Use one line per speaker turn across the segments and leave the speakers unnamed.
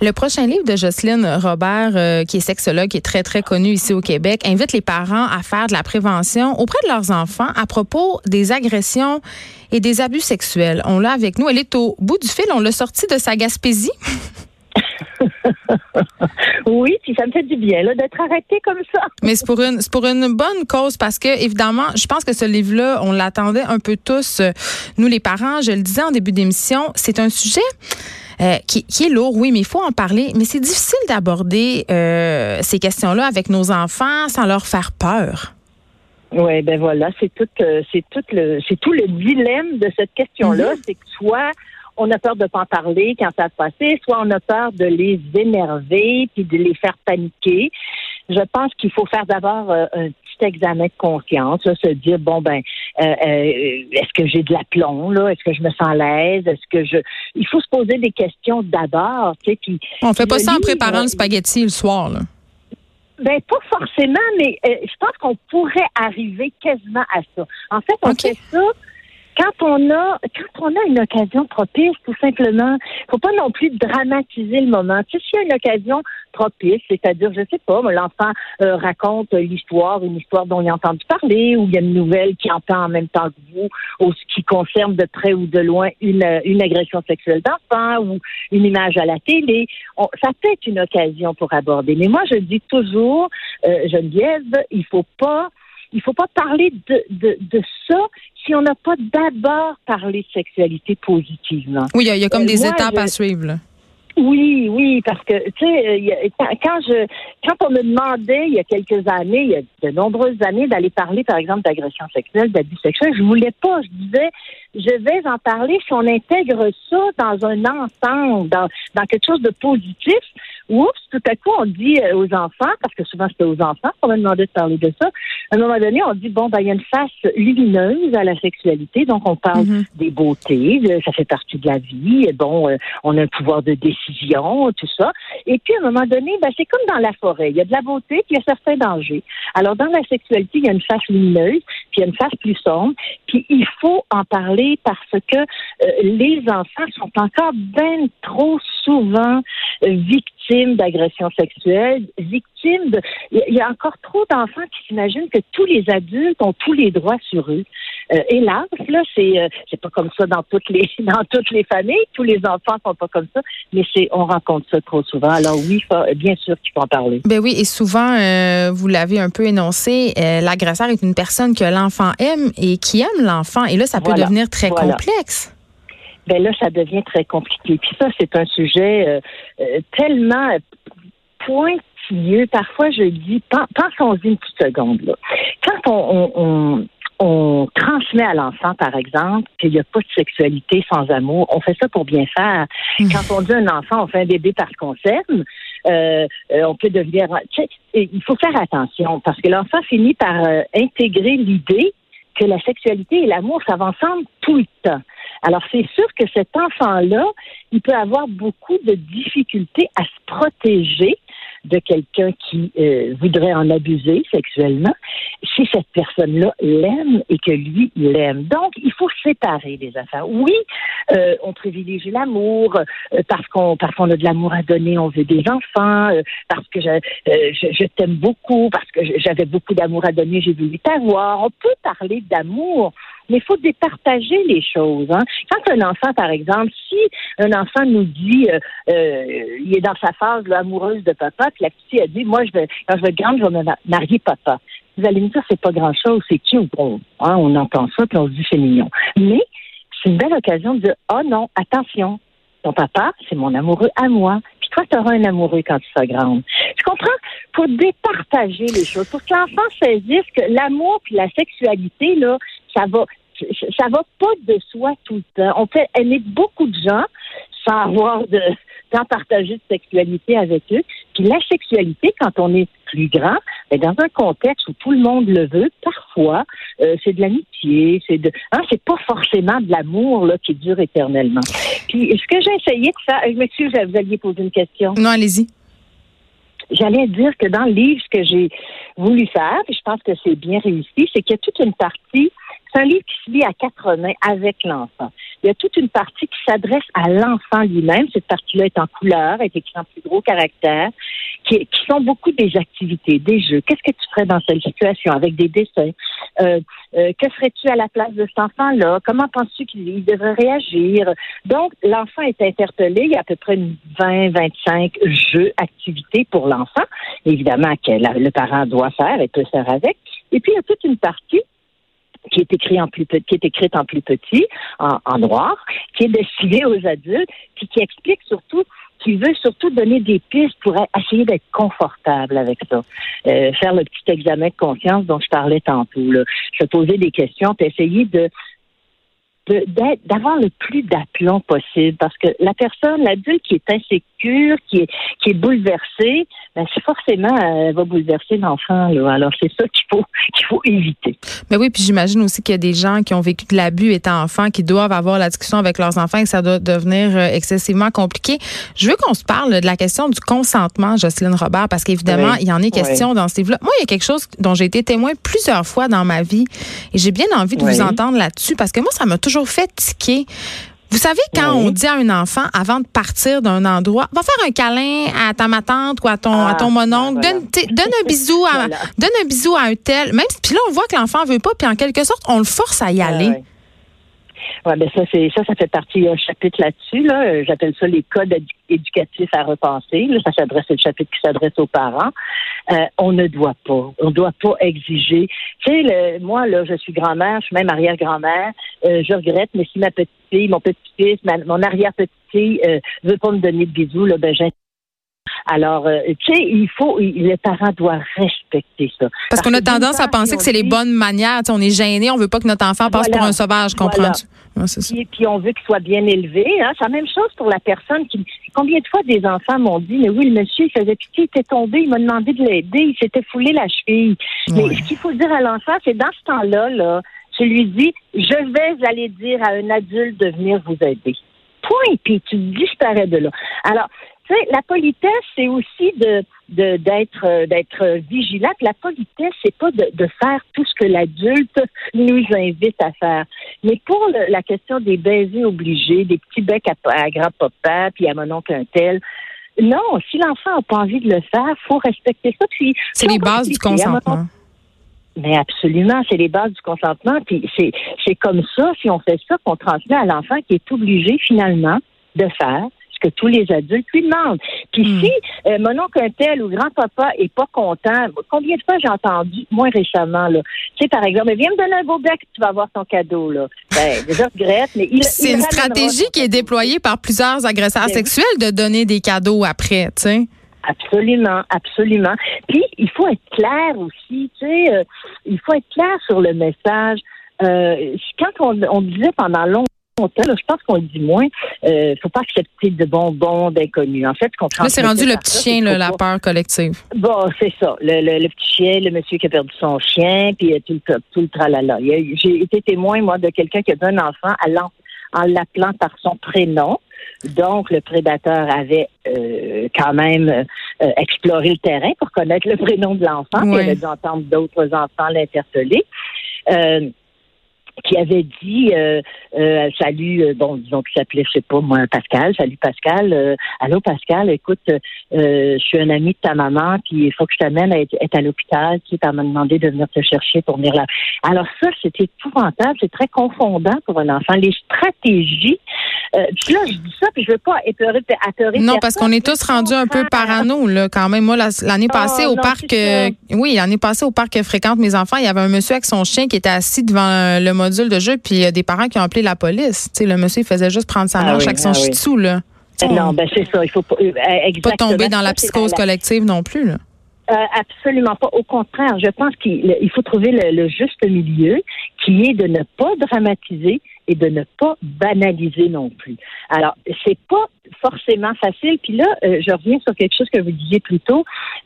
Le prochain livre de Jocelyne Robert, euh, qui est sexologue, qui est très, très connu ici au Québec, invite les parents à faire de la prévention auprès de leurs enfants à propos des agressions et des abus sexuels. On l'a avec nous. Elle est au bout du fil. On l'a sortie de sa Gaspésie.
oui, puis ça me fait du bien là, d'être arrêté comme ça.
Mais c'est pour une c'est pour une bonne cause parce que évidemment, je pense que ce livre-là, on l'attendait un peu tous, euh, nous les parents. Je le disais en début d'émission, c'est un sujet. Euh, qui, qui, est lourd, oui, mais il faut en parler. Mais c'est difficile d'aborder euh, ces questions-là avec nos enfants sans leur faire peur.
Oui, ben voilà, c'est tout, euh, c'est tout le, c'est tout le dilemme de cette question-là, mm-hmm. c'est que soit on a peur de pas en parler quand ça se passé, soit on a peur de les énerver puis de les faire paniquer. Je pense qu'il faut faire d'abord euh, un petit examen de conscience, se dire bon ben euh, euh, est-ce que j'ai de l'aplomb là, est-ce que je me sens à l'aise, est-ce que je il faut se poser des questions d'abord, tu sais puis
On fait pas ça en préparant le spaghetti le soir là.
Ben pas forcément, mais je pense qu'on pourrait arriver quasiment à ça. En fait, on fait ça quand on a quand on a une occasion propice, tout simplement, faut pas non plus dramatiser le moment. Tu sais, s'il y a une occasion propice, c'est-à-dire, je sais pas, l'enfant euh, raconte l'histoire, une histoire dont il a entendu parler, ou il y a une nouvelle qui entend en même temps que vous, ou ce qui concerne de près ou de loin une, une agression sexuelle d'enfant ou une image à la télé. ça peut être une occasion pour aborder. Mais moi, je dis toujours, euh, Geneviève, il faut pas il faut pas parler de, de, de ça si on n'a pas d'abord parlé de sexualité positivement.
Oui, il y, a comme euh, des étapes à suivre.
Oui, oui, parce que tu sais, quand je quand on me demandait il y a quelques années, il y a de nombreuses années, d'aller parler, par exemple, d'agression sexuelle, d'abus sexuels, je voulais pas. Je disais, je vais en parler si on intègre ça dans un ensemble, dans, dans quelque chose de positif. Oups, tout à coup, on dit euh, aux enfants, parce que souvent c'était aux enfants qu'on me demandait de parler de ça. À un moment donné, on dit bon, ben il y a une face lumineuse à la sexualité, donc on parle mm-hmm. des beautés, ça fait partie de la vie. Et bon, euh, on a un pouvoir de décision, tout ça. Et puis à un moment donné, ben c'est comme dans la forêt, il y a de la beauté, puis il y a certains dangers. Alors dans la sexualité, il y a une face lumineuse, une face plus sombre, puis il faut en parler parce que euh, les enfants sont encore bien trop souvent victimes d'agressions sexuelles, victimes de... Il y a encore trop d'enfants qui s'imaginent que tous les adultes ont tous les droits sur eux. Euh, hélas, là, c'est euh, c'est pas comme ça dans toutes les dans toutes les familles. Tous les enfants sont pas comme ça, mais c'est on rencontre ça trop souvent. Alors oui, bien sûr qu'il faut en parler.
Ben oui, et souvent, euh, vous l'avez un peu énoncé, l'agresseur est une personne que l'enfant aime et qui aime l'enfant, et là, ça peut devenir très complexe
ben là, ça devient très compliqué. Puis ça, c'est un sujet euh, euh, tellement pointilleux. Parfois, je dis, pensons-y une petite seconde. Là. Quand on, on, transmet à l'enfant, par exemple, qu'il n'y a pas de sexualité sans amour, on fait ça pour bien faire. Mmh. Quand on dit à un enfant, on fait un bébé parce qu'on s'aime, euh, on peut devenir... Il faut faire attention parce que l'enfant finit par intégrer l'idée que la sexualité et l'amour, ça va ensemble tout le temps. Alors, c'est sûr que cet enfant-là, il peut avoir beaucoup de difficultés à se protéger de quelqu'un qui euh, voudrait en abuser sexuellement, si cette personne-là l'aime et que lui l'aime. Donc, il faut séparer les affaires. Oui, euh, on privilégie l'amour euh, parce qu'on parce qu'on a de l'amour à donner, on veut des enfants, parce que je, je, je t'aime beaucoup, parce que j'avais beaucoup d'amour à donner, j'ai voulu t'avoir. On peut parler d'amour mais il faut départager les choses. Hein. Quand un enfant, par exemple, si un enfant nous dit, euh, euh, il est dans sa phase amoureuse de papa, puis la petite a dit, moi, je vais, quand je vais grande, je vais me marier papa. Vous allez me dire, c'est pas grand-chose, c'est qui bon, hein, on entend ça, puis on se dit, c'est mignon. Mais c'est une belle occasion de dire, oh non, attention, ton papa, c'est mon amoureux à moi. Puis toi, tu auras un amoureux quand tu seras grande. Tu comprends? Pour départager les choses, pour que l'enfant saisisse que l'amour puis la sexualité, là, ça va, ça va pas de soi tout le temps. On fait aimer beaucoup de gens sans avoir de, sans partager de sexualité avec eux. Puis la sexualité, quand on est plus grand, mais dans un contexte où tout le monde le veut, parfois, euh, c'est de l'amitié, c'est de, hein, c'est pas forcément de l'amour là qui dure éternellement. Puis ce que j'ai essayé de faire, je m'excuse, vous alliez poser une question.
Non, allez-y.
J'allais dire que dans le livre, ce que j'ai voulu faire, puis je pense que c'est bien réussi, c'est qu'il y a toute une partie c'est un livre qui se lit à quatre mains avec l'enfant. Il y a toute une partie qui s'adresse à l'enfant lui-même. Cette partie-là est en couleur, est écrite en plus gros caractère, qui, qui, sont beaucoup des activités, des jeux. Qu'est-ce que tu ferais dans cette situation avec des dessins? Euh, euh, que ferais-tu à la place de cet enfant-là? Comment penses-tu qu'il devrait réagir? Donc, l'enfant est interpellé. Il y a à peu près 20, 25 jeux, activités pour l'enfant, évidemment, que le parent doit faire et peut faire avec. Et puis, il y a toute une partie qui est écrit en plus qui est écrite en plus petit, en, noir, qui est destinée aux adultes, puis qui explique surtout qui veut surtout donner des pistes pour essayer d'être confortable avec ça. Euh, faire le petit examen de conscience dont je parlais tantôt. Là. Se poser des questions, puis essayer de d'avoir le plus d'aplomb possible parce que la personne, l'adulte qui est insécure, qui est, qui est bouleversé, ben c'est forcément, elle va bouleverser l'enfant. Alors, c'est ça qu'il faut, qu'il faut éviter.
Mais oui, puis j'imagine aussi qu'il y a des gens qui ont vécu de l'abus étant enfants, qui doivent avoir la discussion avec leurs enfants et que ça doit devenir euh, excessivement compliqué. Je veux qu'on se parle de la question du consentement, Jocelyne Robert, parce qu'évidemment, il y en est question dans ce livre-là. Moi, il y a quelque chose dont j'ai été témoin plusieurs fois dans ma vie et j'ai bien envie de vous entendre là-dessus parce que moi, ça m'a toujours fait tiquer. Vous savez, quand on dit à un enfant, avant de partir d'un endroit, va faire un câlin à ta ma tante ou à ton, à ton ah, mononcle, donne, donne, un bisou à, donne un bisou à un tel. Même, puis là, on voit que l'enfant veut pas, puis en quelque sorte, on le force à y aller.
Ouais, ben ça, c'est ça, ça fait partie d'un chapitre là-dessus. Là. Euh, j'appelle ça les codes éducatifs à repenser. Là, ça s'adresse, c'est le chapitre qui s'adresse aux parents. Euh, on ne doit pas, on ne doit pas exiger. Tu sais, le, moi là, je suis grand-mère, je suis même arrière-grand-mère. Euh, je regrette, mais si ma petite fille, mon petit-fils, mon arrière-petite fille euh, veut pas me donner de bisous, là, ben alors, euh, tu sais, il faut, les parents doivent respecter ça.
Parce, qu'on a tendance à penser que c'est les bonnes manières. on est gêné, on veut pas que notre enfant passe pour un sauvage, comprends-tu?
et puis, on veut qu'il soit bien élevé. Hein. C'est la même chose pour la personne qui. Combien de fois des enfants m'ont dit, mais oui, le monsieur, il faisait pitié, il était tombé, il m'a demandé de l'aider, il s'était foulé la cheville. Mais ce qu'il faut dire à l'enfant, c'est dans ce temps-là, là, je lui dis, je vais aller dire à un adulte de venir vous aider. Point, puis tu disparais de là. Alors, la politesse, c'est aussi de d'être euh, d'être vigilant. La politesse, c'est pas de, de, faire tout ce que l'adulte nous invite à faire. Mais pour la question des baisers obligés, des petits becs à, grand-papa, puis à mon oncle un tel, non, si l'enfant n'a pas envie de le faire, faut respecter ça. Puis
c'est les bases du consentement.
Mais absolument, c'est les bases du consentement. Puis c'est c'est comme ça, si on fait ça, qu'on transmet à l'enfant qui est obligé finalement de faire que tous les adultes lui demandent. Puis hmm. si euh, mon oncle un tel ou grand-papa est pas content, combien de fois j'ai entendu, moins récemment, là, tu sais, par exemple, viens me donner un beau bec, tu vas avoir ton cadeau, là. Ben, je regrette, mais il
C'est une stratégie qui est déployée par plusieurs agresseurs sexuels de donner des cadeaux après, tu sais.
Absolument, absolument. Puis, il faut être clair aussi, tu sais, euh, il faut être clair sur le message. Euh, quand on, on disait pendant longtemps, je pense qu'on le dit moins. Euh, faut pas accepter de bonbons d'inconnus. En fait,
Là, c'est rendu le petit chien, la peur collective.
Bon, c'est ça. Le, petit chien, le monsieur qui a perdu son chien, puis euh, tout le, tout le tralala. J'ai été témoin, moi, de quelqu'un qui a donné un enfant en l'appelant par son prénom. Donc, le prédateur avait euh, quand même euh, exploré le terrain pour connaître le prénom de l'enfant. Il avait dû entendre d'autres enfants l'interpeller. Euh, qui avait dit euh, euh, salut euh, bon disons qu'il s'appelait je sais pas moi Pascal. Salut Pascal. Euh, allô Pascal écoute je suis un ami de ta maman puis il faut que je t'amène à être, à l'hôpital tu m'a demandé de venir te chercher pour venir là. Alors ça c'est épouvantable c'est très confondant pour un enfant. Les stratégies puis là je dis ça puis je veux pas épeurer apeurer
non parce qu'on est tous rendus un peu parano là quand même. Moi l'année passée oh, au parc oui l'année passée au parc que fréquente mes enfants il y avait un monsieur avec son chien qui était assis devant le de jeu, puis il y a des parents qui ont appelé la police. Tu sais, le monsieur, il faisait juste prendre sa ah marche avec son ah là.
Non, ben c'est ça. Il faut pas, euh,
pas tomber dans la psychose collective non plus, là.
Euh, absolument pas. Au contraire, je pense qu'il faut trouver le, juste milieu, qui est de ne pas dramatiser, et de ne pas banaliser non plus. Alors, c'est pas forcément facile. Puis là, euh, je reviens sur quelque chose que vous disiez plus tôt.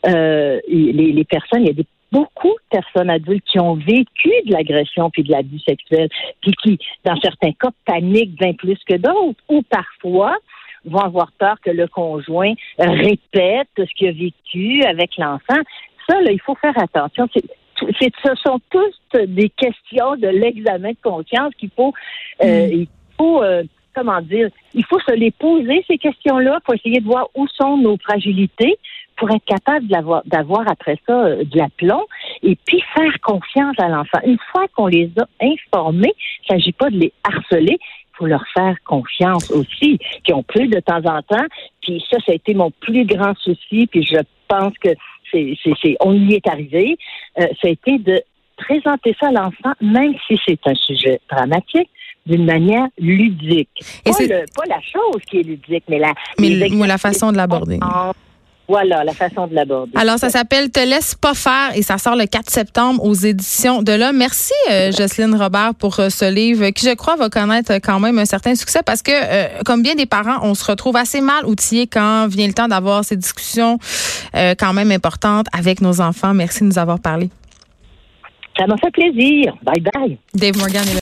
Euh, les, les personnes, il y a des beaucoup de personnes adultes qui ont vécu de l'agression puis de l'abus sexuel, puis qui, dans certains cas, paniquent bien plus que d'autres, ou parfois vont avoir peur que le conjoint répète ce qu'il a vécu avec l'enfant. Ça, là, il faut faire attention. Ce sont tous des questions de l'examen de conscience qu'il faut, euh, mm. il faut, euh, comment dire, il faut se les poser ces questions-là pour essayer de voir où sont nos fragilités, pour être capable d'avoir après ça euh, de l'aplomb et puis faire confiance à l'enfant. Une fois qu'on les a informés, il ne s'agit pas de les harceler, il faut leur faire confiance aussi, qui ont plus de temps en temps. Puis ça, ça a été mon plus grand souci, puis je pense que c'est, on y est arrivé. Euh, ça a été de présenter ça à l'enfant, même si c'est un sujet dramatique, d'une manière ludique. Et pas, pas, la chose qui est ludique, mais la,
mais la façon de l'aborder.
Voilà, la façon de l'aborder.
Alors, ça s'appelle Te laisse pas faire et ça sort le 4 septembre aux éditions de là. Merci, euh, Jocelyne Robert, pour euh, ce livre qui, je crois, va connaître quand même un certain succès parce que, euh, comme bien des parents, on se retrouve assez mal outillés quand vient le temps d'avoir ces discussions quand même importantes avec nos enfants. Merci de nous avoir parlé.
Ça m'a fait plaisir. Bye bye.
Dave Morgan